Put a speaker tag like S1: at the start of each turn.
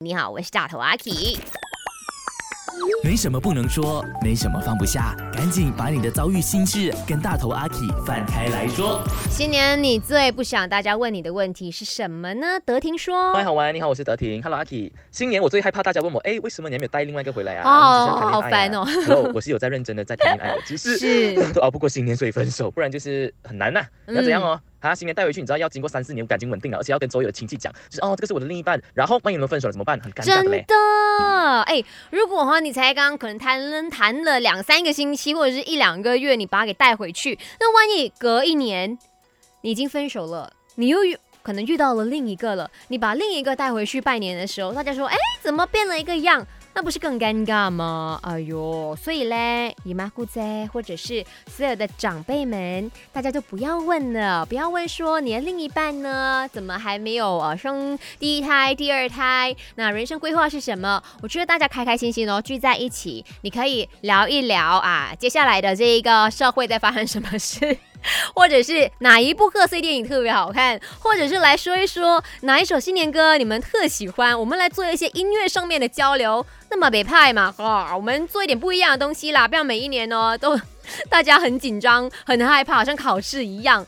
S1: 你好，我是大头阿 K。
S2: 没什么不能说，没什么放不下，赶紧把你的遭遇心事跟大头阿 K 放开来说。
S1: 新年你最不想大家问你的问题是什么呢？德婷说。
S3: 嗨，好玩，你好，我是德婷，Hello 阿 K。新年我最害怕大家问我，哎，为什么你还没有带另外一个回来啊？
S1: 哦，好烦哦。
S3: Hello，我是有在认真的在谈恋爱的，只是
S1: 是
S3: 哦，不过新年所以分手，不然就是很难呐。要怎样哦？啊，新年带回去，你知道要经过三四年感情稳定了，而且要跟所有的亲戚讲，就是哦，这个是我的另一半。然后万一你们分手了怎么办？很尴尬。
S1: 真的，哎，如果哈你才刚可能谈了谈了两三个星期或者是一两个月，你把他给带回去，那万一隔一年你已经分手了，你又遇可能遇到了另一个了，你把另一个带回去拜年的时候，大家说，哎，怎么变了一个样？那不是更尴尬吗？哎呦，所以嘞，姨妈姑姐或者是所有的长辈们，大家都不要问了，不要问说你的另一半呢，怎么还没有呃生第一胎、第二胎？那人生规划是什么？我觉得大家开开心心哦，聚在一起，你可以聊一聊啊，接下来的这一个社会在发生什么事。或者是哪一部贺岁电影特别好看，或者是来说一说哪一首新年歌你们特喜欢，我们来做一些音乐上面的交流。那么北派嘛，哈，我们做一点不一样的东西啦，不要每一年哦都 大家很紧张、很害怕，好像考试一样。